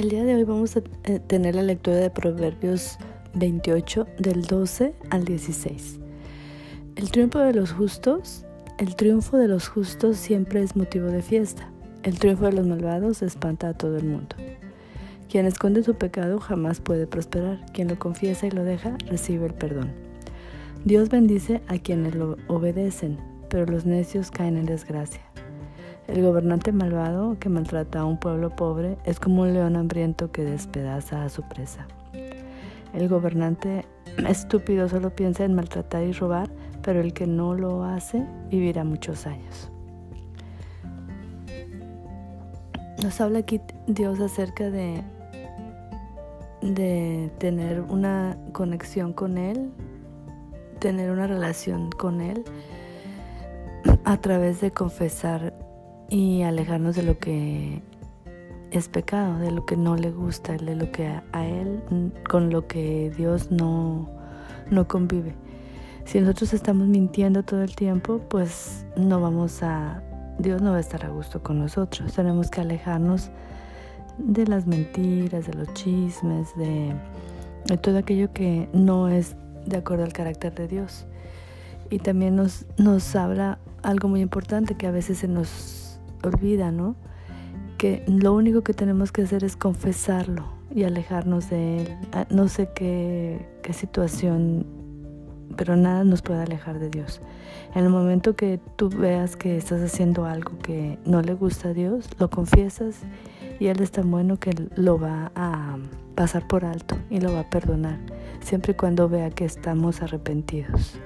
El día de hoy vamos a eh, tener la lectura de Proverbios 28 del 12 al 16. El triunfo de los justos, el triunfo de los justos siempre es motivo de fiesta. El triunfo de los malvados espanta a todo el mundo. Quien esconde su pecado jamás puede prosperar. Quien lo confiesa y lo deja recibe el perdón. Dios bendice a quienes lo obedecen, pero los necios caen en desgracia. El gobernante malvado que maltrata a un pueblo pobre es como un león hambriento que despedaza a su presa. El gobernante estúpido solo piensa en maltratar y robar, pero el que no lo hace vivirá muchos años. Nos habla aquí Dios acerca de, de tener una conexión con Él, tener una relación con Él a través de confesar y alejarnos de lo que es pecado, de lo que no le gusta, de lo que a, él, con lo que Dios no, no convive. Si nosotros estamos mintiendo todo el tiempo, pues no vamos a, Dios no va a estar a gusto con nosotros. Tenemos que alejarnos de las mentiras, de los chismes, de, de todo aquello que no es de acuerdo al carácter de Dios. Y también nos, nos habla algo muy importante que a veces se nos olvida, ¿no? Que lo único que tenemos que hacer es confesarlo y alejarnos de él. Ah, no sé qué, qué situación, pero nada nos puede alejar de Dios. En el momento que tú veas que estás haciendo algo que no le gusta a Dios, lo confiesas y Él es tan bueno que lo va a pasar por alto y lo va a perdonar, siempre y cuando vea que estamos arrepentidos.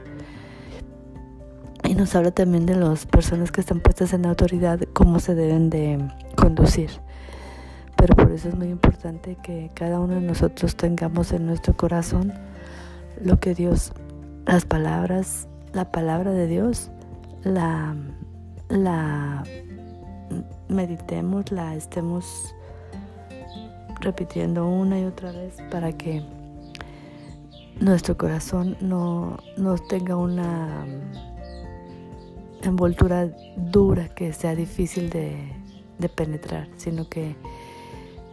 Nos habla también de las personas que están puestas en autoridad, cómo se deben de conducir. Pero por eso es muy importante que cada uno de nosotros tengamos en nuestro corazón lo que Dios, las palabras, la palabra de Dios, la, la meditemos, la estemos repitiendo una y otra vez para que nuestro corazón no, no tenga una envoltura dura que sea difícil de, penetrar, sino que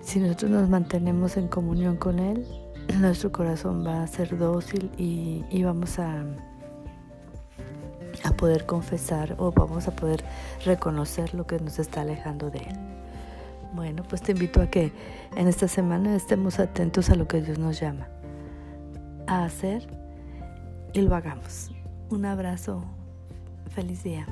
si nosotros nos mantenemos en comunión con Él, nuestro corazón va a ser dócil y, y, vamos a, a poder confesar o vamos a poder reconocer lo que nos está alejando de Él. Bueno, pues te invito a que en esta semana estemos atentos a lo que Dios nos llama a hacer y lo hagamos. Un abrazo Feliz día.